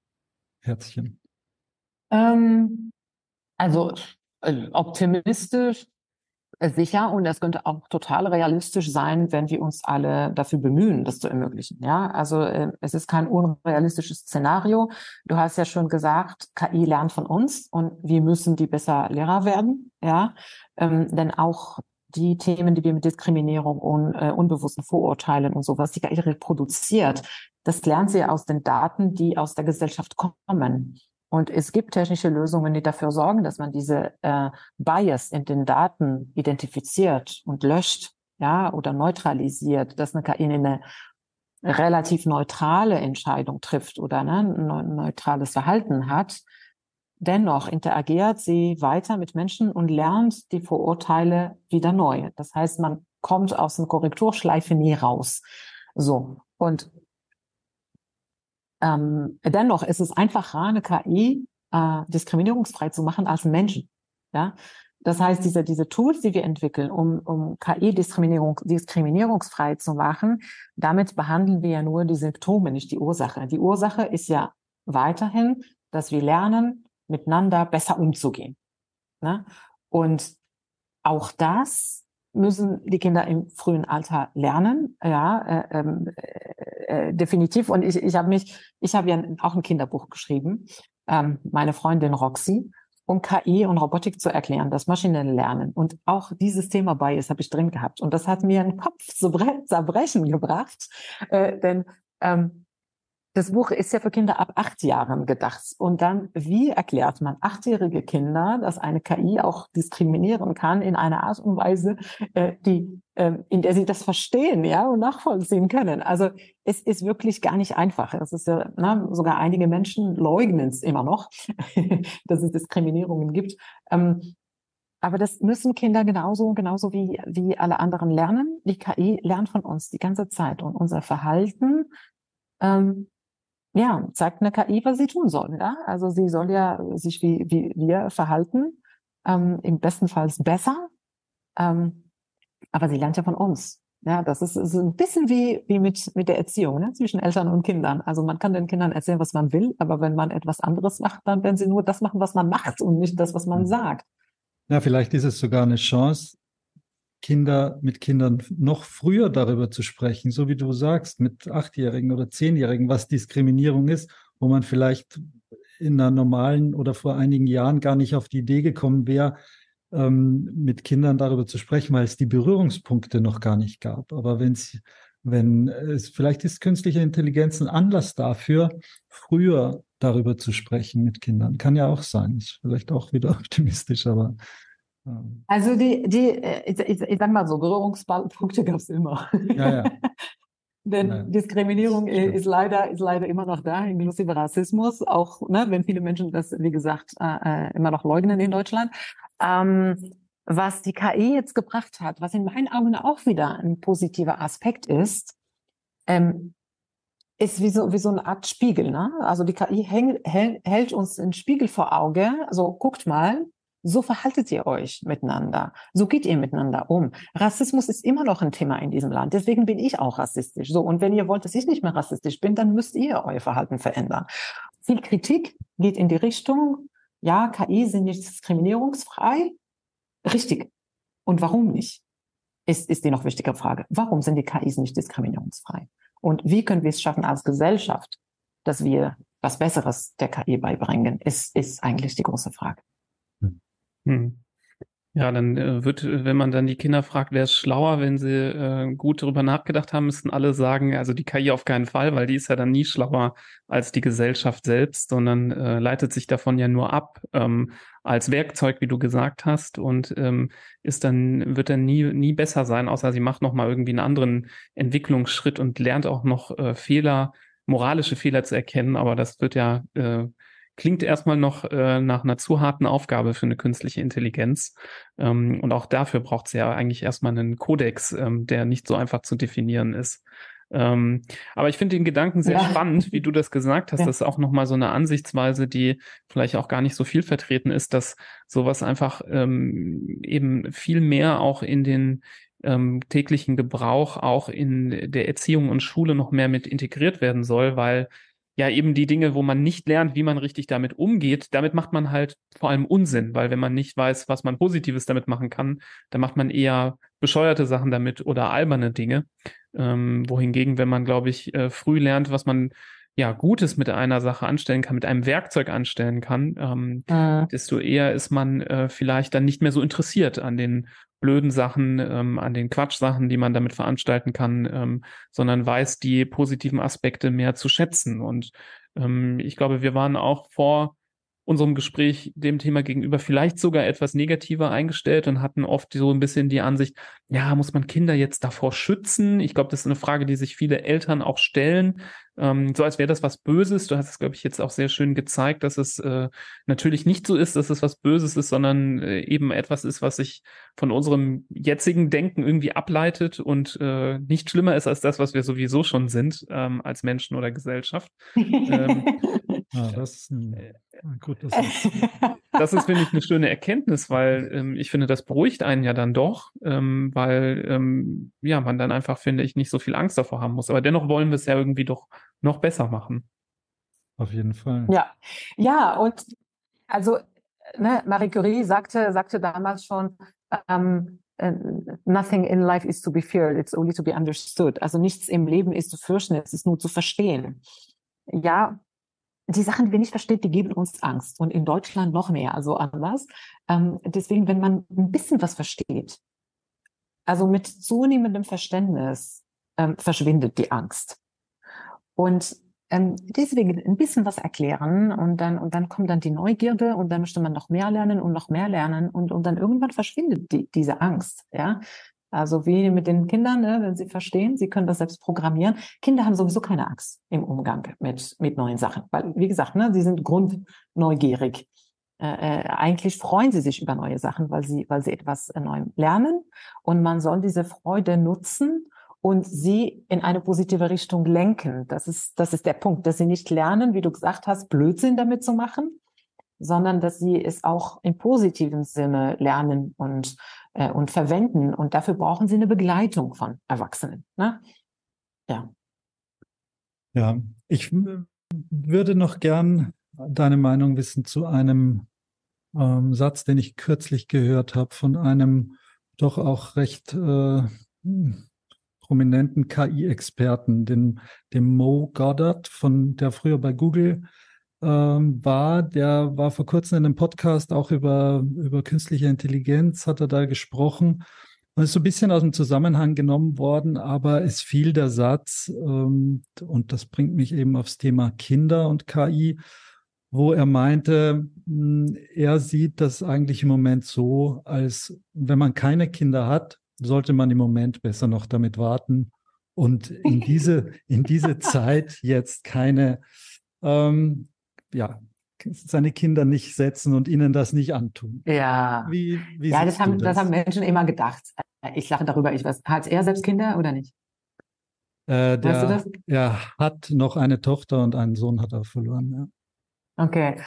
Herzchen? Ähm, also äh, optimistisch sicher und es könnte auch total realistisch sein, wenn wir uns alle dafür bemühen, das zu ermöglichen. Ja, also äh, es ist kein unrealistisches Szenario. Du hast ja schon gesagt, KI lernt von uns und wir müssen die besser Lehrer werden. Ja, ähm, denn auch die Themen, die wir mit Diskriminierung und äh, unbewussten Vorurteilen und sowas, die KI reproduziert, das lernt sie aus den Daten, die aus der Gesellschaft kommen. Und es gibt technische Lösungen, die dafür sorgen, dass man diese äh, Bias in den Daten identifiziert und löscht, ja, oder neutralisiert, dass eine KI eine relativ neutrale Entscheidung trifft oder ne, ein neutrales Verhalten hat. Dennoch interagiert sie weiter mit Menschen und lernt die Vorurteile wieder neu. Das heißt, man kommt aus einer Korrekturschleife nie raus. So. Und ähm, dennoch ist es einfacher, eine KI äh, diskriminierungsfrei zu machen als Menschen. Ja, das heißt, diese, diese Tools, die wir entwickeln, um, um KI-Diskriminierung, diskriminierungsfrei zu machen, damit behandeln wir ja nur die Symptome, nicht die Ursache. Die Ursache ist ja weiterhin, dass wir lernen, miteinander besser umzugehen. Ne? Und auch das müssen die Kinder im frühen Alter lernen, ja, äh, ähm, äh, äh, definitiv. Und ich, ich habe mich, ich habe ja auch ein Kinderbuch geschrieben, ähm, meine Freundin Roxy, um KI und Robotik zu erklären, das maschinelle Lernen. Und auch dieses Thema bei ist habe ich drin gehabt. Und das hat mir einen Kopf zu zerbrechen gebracht, äh, denn ähm, das Buch ist ja für Kinder ab acht Jahren gedacht. Und dann, wie erklärt man achtjährige Kinder, dass eine KI auch diskriminieren kann in einer Art und Weise, äh, die, äh, in der sie das verstehen, ja, und nachvollziehen können? Also, es ist wirklich gar nicht einfach. Es ist ja, na, sogar einige Menschen leugnen es immer noch, dass es Diskriminierungen gibt. Ähm, aber das müssen Kinder genauso, genauso wie, wie alle anderen lernen. Die KI lernt von uns die ganze Zeit und unser Verhalten ähm, ja, zeigt eine KI, was sie tun soll. Ja? Also sie soll ja sich wie, wie wir verhalten, ähm, im besten Fall besser, ähm, aber sie lernt ja von uns. Ja, das ist, ist ein bisschen wie, wie mit, mit der Erziehung ne? zwischen Eltern und Kindern. Also man kann den Kindern erzählen, was man will, aber wenn man etwas anderes macht, dann werden sie nur das machen, was man macht und nicht das, was man hm. sagt. Ja, vielleicht ist es sogar eine Chance, Kinder mit Kindern noch früher darüber zu sprechen, so wie du sagst, mit Achtjährigen oder Zehnjährigen, was Diskriminierung ist, wo man vielleicht in einer normalen oder vor einigen Jahren gar nicht auf die Idee gekommen wäre, ähm, mit Kindern darüber zu sprechen, weil es die Berührungspunkte noch gar nicht gab. Aber wenn es, wenn es, vielleicht ist künstliche Intelligenz ein Anlass dafür, früher darüber zu sprechen mit Kindern. Kann ja auch sein. Ist vielleicht auch wieder optimistisch, aber also die, die, äh, ich, ich, ich sag mal so, Berührungspunkte gab es immer. Ja, ja. Denn ja. Diskriminierung Stimmt. ist leider, ist leider immer noch da, inklusive Rassismus, auch ne, wenn viele Menschen das, wie gesagt, äh, äh, immer noch leugnen in Deutschland. Ähm, was die KI jetzt gebracht hat, was in meinen Augen auch wieder ein positiver Aspekt ist, ähm, ist wie so, wie so eine Art Spiegel. Ne? Also die KI häng, hält, hält uns den Spiegel vor Auge. Also guckt mal, so verhaltet ihr euch miteinander. So geht ihr miteinander um. Rassismus ist immer noch ein Thema in diesem Land. Deswegen bin ich auch rassistisch. So. Und wenn ihr wollt, dass ich nicht mehr rassistisch bin, dann müsst ihr euer Verhalten verändern. Viel Kritik geht in die Richtung, ja, KI sind nicht diskriminierungsfrei. Richtig. Und warum nicht? Ist, ist die noch wichtige Frage. Warum sind die KIs nicht diskriminierungsfrei? Und wie können wir es schaffen als Gesellschaft, dass wir was Besseres der KI beibringen, ist, ist eigentlich die große Frage. Hm. Ja, dann äh, wird, wenn man dann die Kinder fragt, wer ist schlauer, wenn sie äh, gut darüber nachgedacht haben, müssten alle sagen, also die KI auf keinen Fall, weil die ist ja dann nie schlauer als die Gesellschaft selbst, sondern äh, leitet sich davon ja nur ab ähm, als Werkzeug, wie du gesagt hast, und ähm, ist dann wird dann nie nie besser sein, außer sie macht noch mal irgendwie einen anderen Entwicklungsschritt und lernt auch noch äh, Fehler, moralische Fehler zu erkennen. Aber das wird ja äh, klingt erstmal noch äh, nach einer zu harten Aufgabe für eine künstliche Intelligenz. Ähm, und auch dafür braucht es ja eigentlich erstmal einen Kodex, ähm, der nicht so einfach zu definieren ist. Ähm, aber ich finde den Gedanken sehr ja. spannend, wie du das gesagt hast. Ja. Das ist auch nochmal so eine Ansichtsweise, die vielleicht auch gar nicht so viel vertreten ist, dass sowas einfach ähm, eben viel mehr auch in den ähm, täglichen Gebrauch, auch in der Erziehung und Schule noch mehr mit integriert werden soll, weil ja eben die Dinge, wo man nicht lernt, wie man richtig damit umgeht, damit macht man halt vor allem Unsinn, weil wenn man nicht weiß, was man Positives damit machen kann, dann macht man eher bescheuerte Sachen damit oder alberne Dinge. Ähm, wohingegen, wenn man, glaube ich, äh, früh lernt, was man ja Gutes mit einer Sache anstellen kann, mit einem Werkzeug anstellen kann, ähm, äh. desto eher ist man äh, vielleicht dann nicht mehr so interessiert an den blöden Sachen, ähm, an den Quatschsachen, die man damit veranstalten kann, ähm, sondern weiß die positiven Aspekte mehr zu schätzen. Und ähm, ich glaube, wir waren auch vor unserem Gespräch dem Thema gegenüber vielleicht sogar etwas negativer eingestellt und hatten oft so ein bisschen die Ansicht, ja, muss man Kinder jetzt davor schützen? Ich glaube, das ist eine Frage, die sich viele Eltern auch stellen, ähm, so als wäre das was Böses. Du hast es, glaube ich, jetzt auch sehr schön gezeigt, dass es äh, natürlich nicht so ist, dass es was Böses ist, sondern äh, eben etwas ist, was sich von unserem jetzigen Denken irgendwie ableitet und äh, nicht schlimmer ist als das, was wir sowieso schon sind ähm, als Menschen oder Gesellschaft. ähm, ja, das ist ein, äh, gut, das ist, das ist, finde ich, eine schöne Erkenntnis, weil ähm, ich finde, das beruhigt einen ja dann doch, ähm, weil ähm, ja man dann einfach, finde ich, nicht so viel Angst davor haben muss. Aber dennoch wollen wir es ja irgendwie doch noch besser machen. Auf jeden Fall. Ja, ja, und also ne, Marie Curie sagte, sagte damals schon, ähm, äh, nothing in life is to be feared, it's only to be understood. Also nichts im Leben ist zu fürchten, es ist nur zu verstehen. Ja, die Sachen, die wir nicht verstehen, die geben uns Angst. Und in Deutschland noch mehr, also anders. Ähm, deswegen, wenn man ein bisschen was versteht, also mit zunehmendem Verständnis ähm, verschwindet die Angst. Und ähm, deswegen ein bisschen was erklären und dann, und dann kommt dann die Neugierde und dann möchte man noch mehr lernen und noch mehr lernen und, und dann irgendwann verschwindet die, diese Angst, ja. Also wie mit den Kindern, ne, wenn sie verstehen, sie können das selbst programmieren. Kinder haben sowieso keine Angst im Umgang mit, mit neuen Sachen, weil, wie gesagt, ne, sie sind grundneugierig. Äh, äh, eigentlich freuen sie sich über neue Sachen, weil sie, weil sie etwas äh, neu lernen. Und man soll diese Freude nutzen und sie in eine positive Richtung lenken. Das ist, das ist der Punkt, dass sie nicht lernen, wie du gesagt hast, Blödsinn damit zu machen, sondern dass sie es auch im positiven Sinne lernen und äh, und verwenden. Und dafür brauchen sie eine Begleitung von Erwachsenen. Ne? Ja. Ja, ich würde noch gern deine Meinung wissen zu einem ähm, Satz, den ich kürzlich gehört habe von einem doch auch recht äh, prominenten KI-Experten, dem, dem Mo Goddard, von der früher bei Google ähm, war, der war vor kurzem in einem Podcast auch über, über künstliche Intelligenz, hat er da gesprochen. Und ist so ein bisschen aus dem Zusammenhang genommen worden, aber es fiel der Satz, ähm, und das bringt mich eben aufs Thema Kinder und KI, wo er meinte, hm, er sieht das eigentlich im Moment so, als wenn man keine Kinder hat, sollte man im Moment besser noch damit warten und in diese, in diese Zeit jetzt keine ähm, ja, seine Kinder nicht setzen und ihnen das nicht antun. Ja, wie, wie ja das, haben, das? das haben Menschen immer gedacht. Ich lache darüber. Ich weiß, hat er selbst Kinder oder nicht? Äh, der, weißt du das? Er hat noch eine Tochter und einen Sohn hat er verloren. Ja. Okay.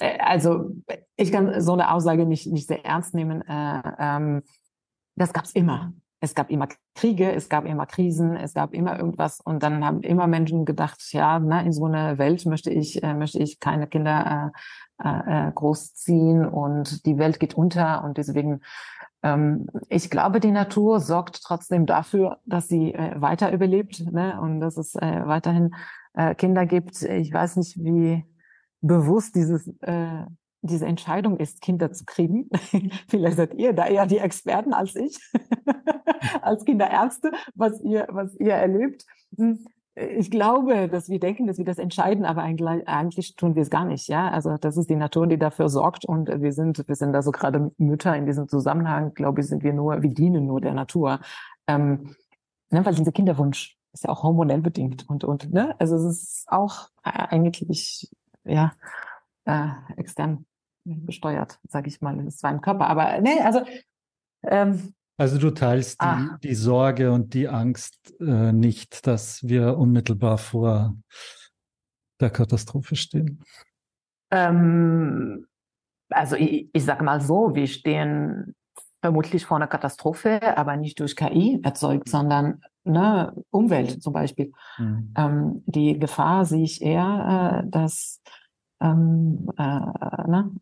Äh, also ich kann so eine Aussage nicht, nicht sehr ernst nehmen. Äh, ähm, das gab es immer es gab immer Kriege, es gab immer Krisen, es gab immer irgendwas und dann haben immer Menschen gedacht, ja, na, in so einer Welt möchte ich, äh, möchte ich keine Kinder äh, äh, großziehen und die Welt geht unter und deswegen, ähm, ich glaube, die Natur sorgt trotzdem dafür, dass sie äh, weiter überlebt ne? und dass es äh, weiterhin äh, Kinder gibt. Ich weiß nicht, wie bewusst dieses äh, diese Entscheidung ist, Kinder zu kriegen. Vielleicht seid ihr da eher die Experten als ich, als Kinderärzte, was ihr, was ihr erlebt. Hm, ich glaube, dass wir denken, dass wir das entscheiden, aber eigentlich, eigentlich tun wir es gar nicht. Ja, also das ist die Natur, die dafür sorgt und wir sind, wir sind da so gerade Mütter in diesem Zusammenhang. Glaube ich, sind wir nur, wir dienen nur der Natur, ähm, ne, weil dieser Kinderwunsch ist ja auch hormonell bedingt und und ne, also es ist auch eigentlich ja äh, extern besteuert, sage ich mal, ist zwar im Körper, aber nee, also ähm, also du teilst die, ah. die Sorge und die Angst äh, nicht, dass wir unmittelbar vor der Katastrophe stehen. Ähm, also ich, ich sage mal so, wir stehen vermutlich vor einer Katastrophe, aber nicht durch KI erzeugt, sondern ne, Umwelt zum Beispiel. Mhm. Ähm, die Gefahr sehe ich eher, äh, dass ähm, äh, ne,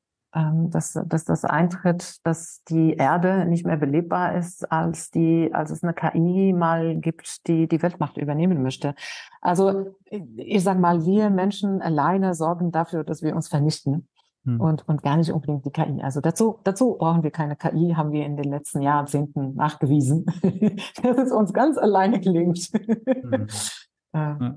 dass, dass das eintritt, dass die Erde nicht mehr belebbar ist, als die, als es eine KI mal gibt, die die Weltmacht übernehmen möchte. Also ich sage mal, wir Menschen alleine sorgen dafür, dass wir uns vernichten. Hm. Und, und gar nicht unbedingt die KI. Also dazu, dazu brauchen wir keine KI, haben wir in den letzten Jahrzehnten nachgewiesen, dass es uns ganz alleine gelingt. Hm. ja.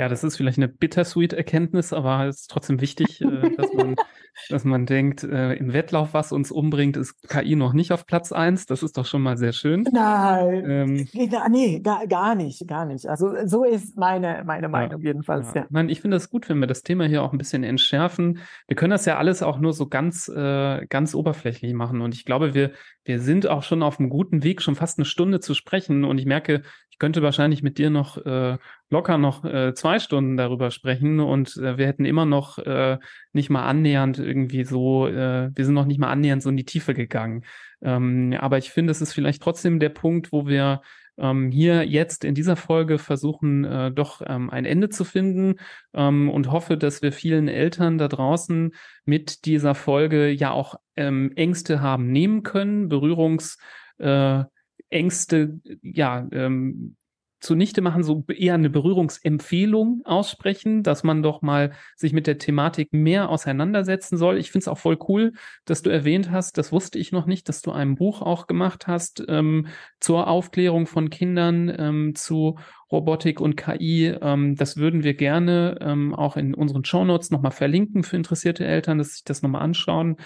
Ja, das ist vielleicht eine bittersweet Erkenntnis, aber es ist trotzdem wichtig, äh, dass man dass man denkt, äh, im Wettlauf, was uns umbringt, ist KI noch nicht auf Platz eins. Das ist doch schon mal sehr schön. Nein, ähm, nee, gar, gar nicht, gar nicht. Also so ist meine, meine Meinung ja, jedenfalls. Ja. ja. Nein, ich finde es gut, wenn wir das Thema hier auch ein bisschen entschärfen. Wir können das ja alles auch nur so ganz, äh, ganz oberflächlich machen. Und ich glaube, wir, wir sind auch schon auf einem guten Weg, schon fast eine Stunde zu sprechen. Und ich merke, ich könnte wahrscheinlich mit dir noch äh, locker noch äh, zwei Stunden darüber sprechen und äh, wir hätten immer noch äh, nicht mal annähernd irgendwie so, äh, wir sind noch nicht mal annähernd so in die Tiefe gegangen. Ähm, aber ich finde, es ist vielleicht trotzdem der Punkt, wo wir ähm, hier jetzt in dieser Folge versuchen, äh, doch ähm, ein Ende zu finden ähm, und hoffe, dass wir vielen Eltern da draußen mit dieser Folge ja auch ähm, Ängste haben nehmen können, Berührungs äh, Ängste, ja, ähm, zunichte machen, so eher eine Berührungsempfehlung aussprechen, dass man doch mal sich mit der Thematik mehr auseinandersetzen soll. Ich finde es auch voll cool, dass du erwähnt hast, das wusste ich noch nicht, dass du ein Buch auch gemacht hast ähm, zur Aufklärung von Kindern ähm, zu Robotik und KI. Ähm, das würden wir gerne ähm, auch in unseren Shownotes nochmal verlinken für interessierte Eltern, dass sich das nochmal anschauen.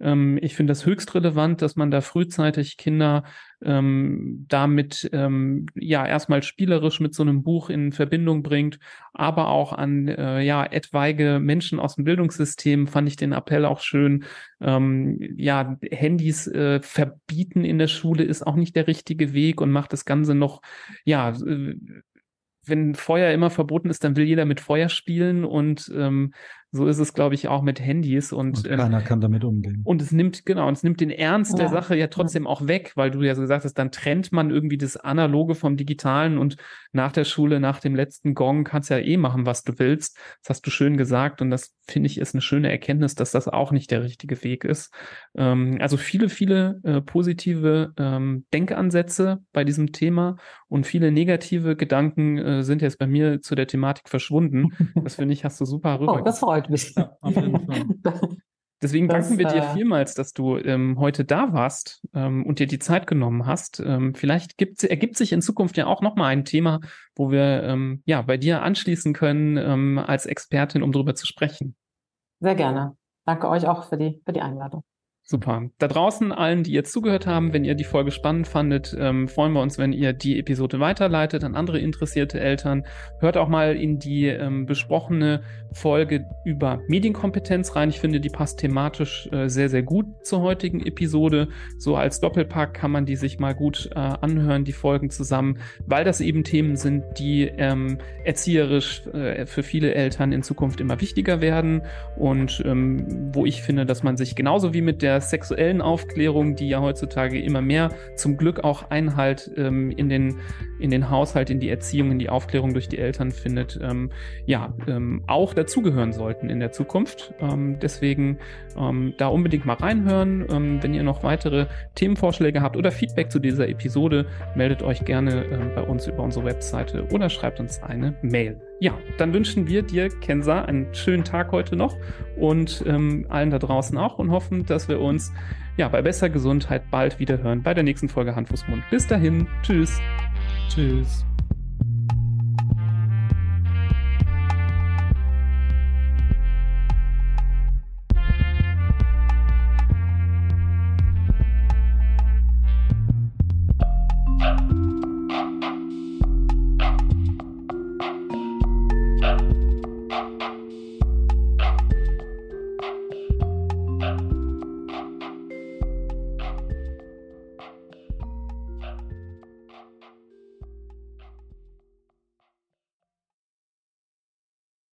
Ähm, ich finde das höchst relevant, dass man da frühzeitig Kinder ähm, damit ähm, ja erstmal spielerisch mit so einem Buch in Verbindung bringt, aber auch an äh, ja etwaige Menschen aus dem Bildungssystem fand ich den Appell auch schön. Ähm, ja, Handys äh, verbieten in der Schule ist auch nicht der richtige Weg und macht das Ganze noch ja äh, wenn Feuer immer verboten ist, dann will jeder mit Feuer spielen und ähm, so ist es, glaube ich, auch mit Handys und, und ähm, keiner ähm, kann damit umgehen. Und es nimmt, genau, und es nimmt den Ernst ja. der Sache ja trotzdem auch weg, weil du ja so gesagt hast, dann trennt man irgendwie das Analoge vom Digitalen und nach der Schule, nach dem letzten Gong kannst du ja eh machen, was du willst. Das hast du schön gesagt und das finde ich ist eine schöne Erkenntnis, dass das auch nicht der richtige Weg ist. Ähm, also viele, viele äh, positive ähm, Denkansätze bei diesem Thema und viele negative Gedanken äh, sind jetzt bei mir zu der Thematik verschwunden. Das finde ich, hast du super rüber. Oh, das freut mich. Ja, Deswegen das, danken wir dir äh, vielmals, dass du ähm, heute da warst ähm, und dir die Zeit genommen hast. Ähm, vielleicht gibt, ergibt sich in Zukunft ja auch nochmal ein Thema, wo wir ähm, ja bei dir anschließen können ähm, als Expertin, um darüber zu sprechen. Sehr gerne. Danke euch auch für die, für die Einladung. Super. Da draußen allen, die jetzt zugehört haben, wenn ihr die Folge spannend fandet, ähm, freuen wir uns, wenn ihr die Episode weiterleitet an andere interessierte Eltern. Hört auch mal in die ähm, besprochene Folge über Medienkompetenz rein. Ich finde, die passt thematisch äh, sehr, sehr gut zur heutigen Episode. So als Doppelpack kann man die sich mal gut äh, anhören, die Folgen zusammen, weil das eben Themen sind, die ähm, erzieherisch äh, für viele Eltern in Zukunft immer wichtiger werden und ähm, wo ich finde, dass man sich genauso wie mit der der sexuellen Aufklärung, die ja heutzutage immer mehr zum Glück auch Einhalt ähm, in, den, in den Haushalt, in die Erziehung, in die Aufklärung durch die Eltern findet, ähm, ja, ähm, auch dazugehören sollten in der Zukunft. Ähm, deswegen ähm, da unbedingt mal reinhören. Ähm, wenn ihr noch weitere Themenvorschläge habt oder Feedback zu dieser Episode, meldet euch gerne bei uns über unsere Webseite oder schreibt uns eine Mail. Ja, dann wünschen wir dir, Kenza, einen schönen Tag heute noch und ähm, allen da draußen auch und hoffen, dass wir uns ja bei besser Gesundheit bald wieder hören bei der nächsten Folge Handfußmund. Bis dahin, tschüss. Tschüss.